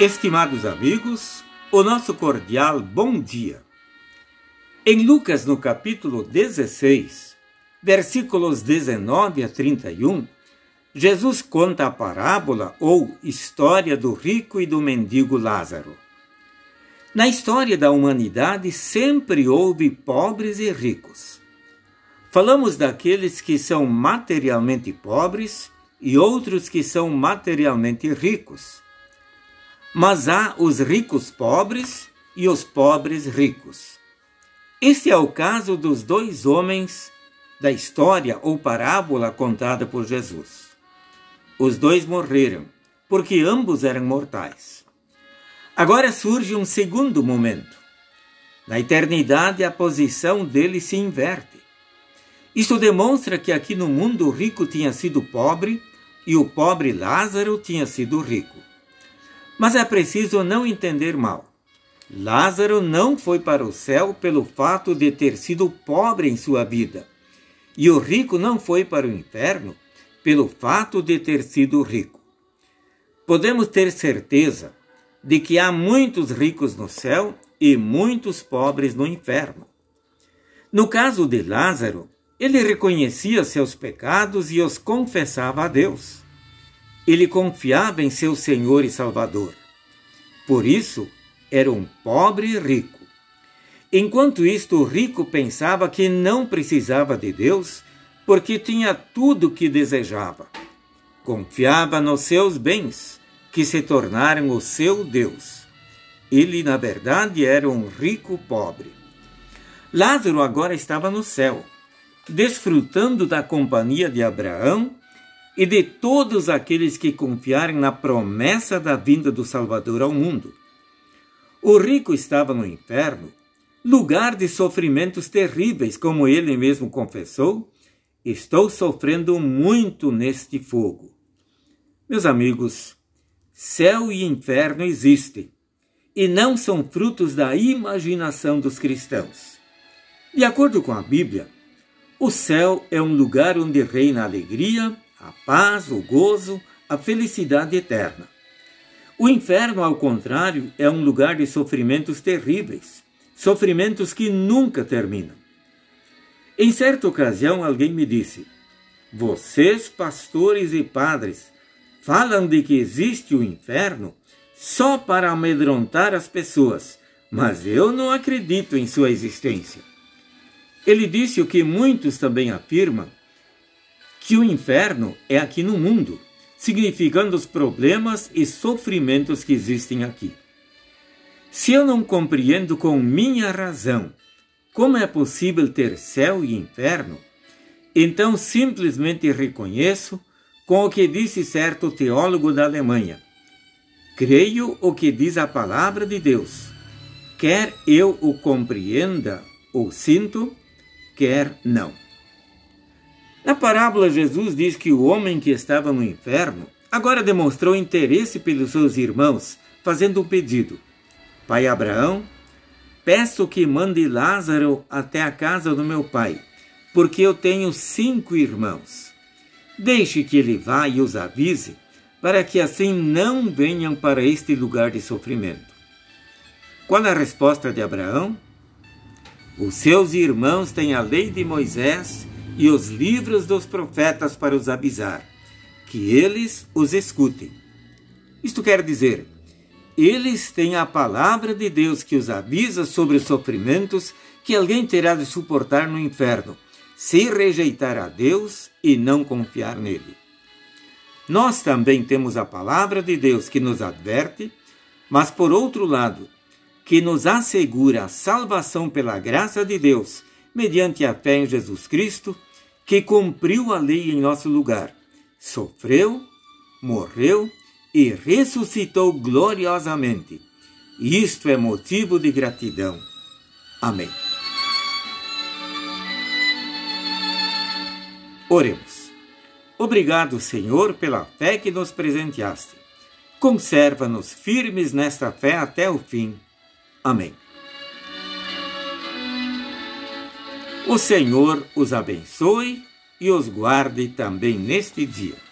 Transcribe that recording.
Estimados amigos, o nosso cordial bom dia. Em Lucas, no capítulo 16, versículos 19 a 31, Jesus conta a parábola ou história do rico e do mendigo Lázaro. Na história da humanidade sempre houve pobres e ricos. Falamos daqueles que são materialmente pobres e outros que são materialmente ricos mas há os ricos pobres e os pobres ricos. Este é o caso dos dois homens da história ou parábola contada por Jesus. Os dois morreram, porque ambos eram mortais. Agora surge um segundo momento. Na eternidade, a posição deles se inverte. Isto demonstra que aqui no mundo o rico tinha sido pobre e o pobre Lázaro tinha sido rico. Mas é preciso não entender mal. Lázaro não foi para o céu pelo fato de ter sido pobre em sua vida, e o rico não foi para o inferno pelo fato de ter sido rico. Podemos ter certeza de que há muitos ricos no céu e muitos pobres no inferno. No caso de Lázaro, ele reconhecia seus pecados e os confessava a Deus. Ele confiava em seu Senhor e Salvador. Por isso, era um pobre rico. Enquanto isto, o rico pensava que não precisava de Deus porque tinha tudo o que desejava. Confiava nos seus bens, que se tornaram o seu Deus. Ele, na verdade, era um rico pobre. Lázaro agora estava no céu, desfrutando da companhia de Abraão e de todos aqueles que confiarem na promessa da vinda do Salvador ao mundo. O rico estava no inferno, lugar de sofrimentos terríveis, como ele mesmo confessou. Estou sofrendo muito neste fogo. Meus amigos, céu e inferno existem e não são frutos da imaginação dos cristãos. De acordo com a Bíblia, o céu é um lugar onde reina alegria, a paz, o gozo, a felicidade eterna. O inferno, ao contrário, é um lugar de sofrimentos terríveis, sofrimentos que nunca terminam. Em certa ocasião, alguém me disse: Vocês, pastores e padres, falam de que existe o inferno só para amedrontar as pessoas, mas eu não acredito em sua existência. Ele disse o que muitos também afirmam, que o inferno é aqui no mundo, significando os problemas e sofrimentos que existem aqui. Se eu não compreendo com minha razão como é possível ter céu e inferno, então simplesmente reconheço com o que disse certo teólogo da Alemanha. Creio o que diz a palavra de Deus. Quer eu o compreenda ou sinto, quer não. Na parábola, Jesus diz que o homem que estava no inferno agora demonstrou interesse pelos seus irmãos, fazendo um pedido: Pai Abraão, peço que mande Lázaro até a casa do meu pai, porque eu tenho cinco irmãos. Deixe que ele vá e os avise, para que assim não venham para este lugar de sofrimento. Qual a resposta de Abraão? Os seus irmãos têm a lei de Moisés e os livros dos profetas para os avisar, que eles os escutem. Isto quer dizer, eles têm a palavra de Deus que os avisa sobre os sofrimentos que alguém terá de suportar no inferno, se rejeitar a Deus e não confiar nele. Nós também temos a palavra de Deus que nos adverte, mas por outro lado, que nos assegura a salvação pela graça de Deus, mediante a fé em Jesus Cristo que cumpriu a lei em nosso lugar, sofreu, morreu e ressuscitou gloriosamente. Isto é motivo de gratidão. Amém. Oremos. Obrigado, Senhor, pela fé que nos presenteaste. Conserva-nos firmes nesta fé até o fim. Amém. O Senhor os abençoe e os guarde também neste dia.